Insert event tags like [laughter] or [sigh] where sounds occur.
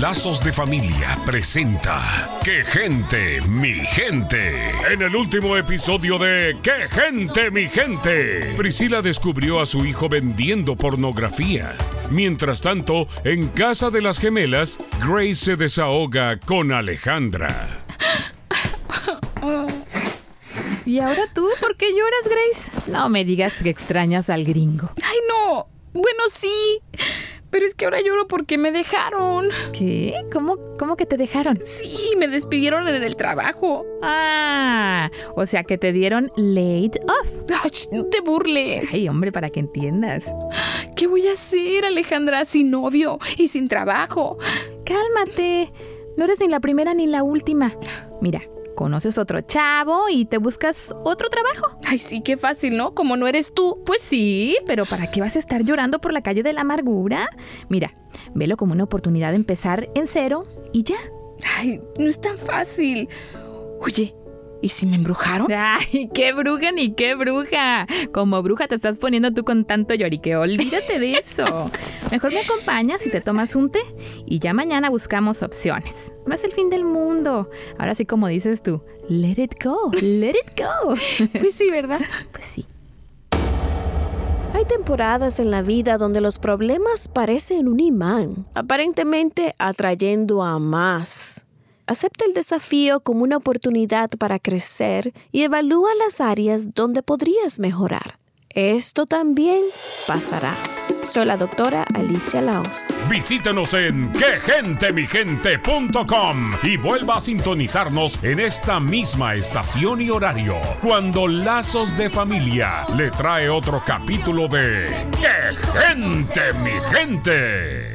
Lazos de Familia presenta ¡Qué gente, mi gente! En el último episodio de ¡Qué gente, mi gente! Priscila descubrió a su hijo vendiendo pornografía. Mientras tanto, en casa de las gemelas, Grace se desahoga con Alejandra. [laughs] ¿Y ahora tú? ¿Por qué lloras, Grace? No me digas que extrañas al gringo. Ay, no. Bueno, sí. Pero es que ahora lloro porque me dejaron. ¿Qué? ¿Cómo, cómo que te dejaron? Sí, me despidieron en el trabajo. Ah, o sea que te dieron laid off. Ay, no te burles. Ay, hombre, para que entiendas. ¿Qué voy a hacer, Alejandra, sin novio y sin trabajo? Cálmate. No eres ni la primera ni la última. Mira, conoces otro chavo y te buscas otro trabajo. Ay, sí, qué fácil, ¿no? Como no eres tú. Pues sí, pero ¿para qué vas a estar llorando por la calle de la amargura? Mira, velo como una oportunidad de empezar en cero y ya. Ay, no es tan fácil. Oye, ¿y si me embrujaron? Ay, qué bruja ni qué bruja. Como bruja te estás poniendo tú con tanto lloriqueo. Olvídate de eso. Mejor me acompañas y te tomas un té y ya mañana buscamos opciones. No es el fin del mundo. Ahora sí, como dices tú, let it go, let it go. [laughs] Pues sí, ¿verdad? Pues sí. Hay temporadas en la vida donde los problemas parecen un imán, aparentemente atrayendo a más. Acepta el desafío como una oportunidad para crecer y evalúa las áreas donde podrías mejorar. Esto también pasará. Soy la doctora Alicia Laos. Visítenos en quegentemigente.com y vuelva a sintonizarnos en esta misma estación y horario cuando Lazos de Familia le trae otro capítulo de ¡Qué gente, mi gente!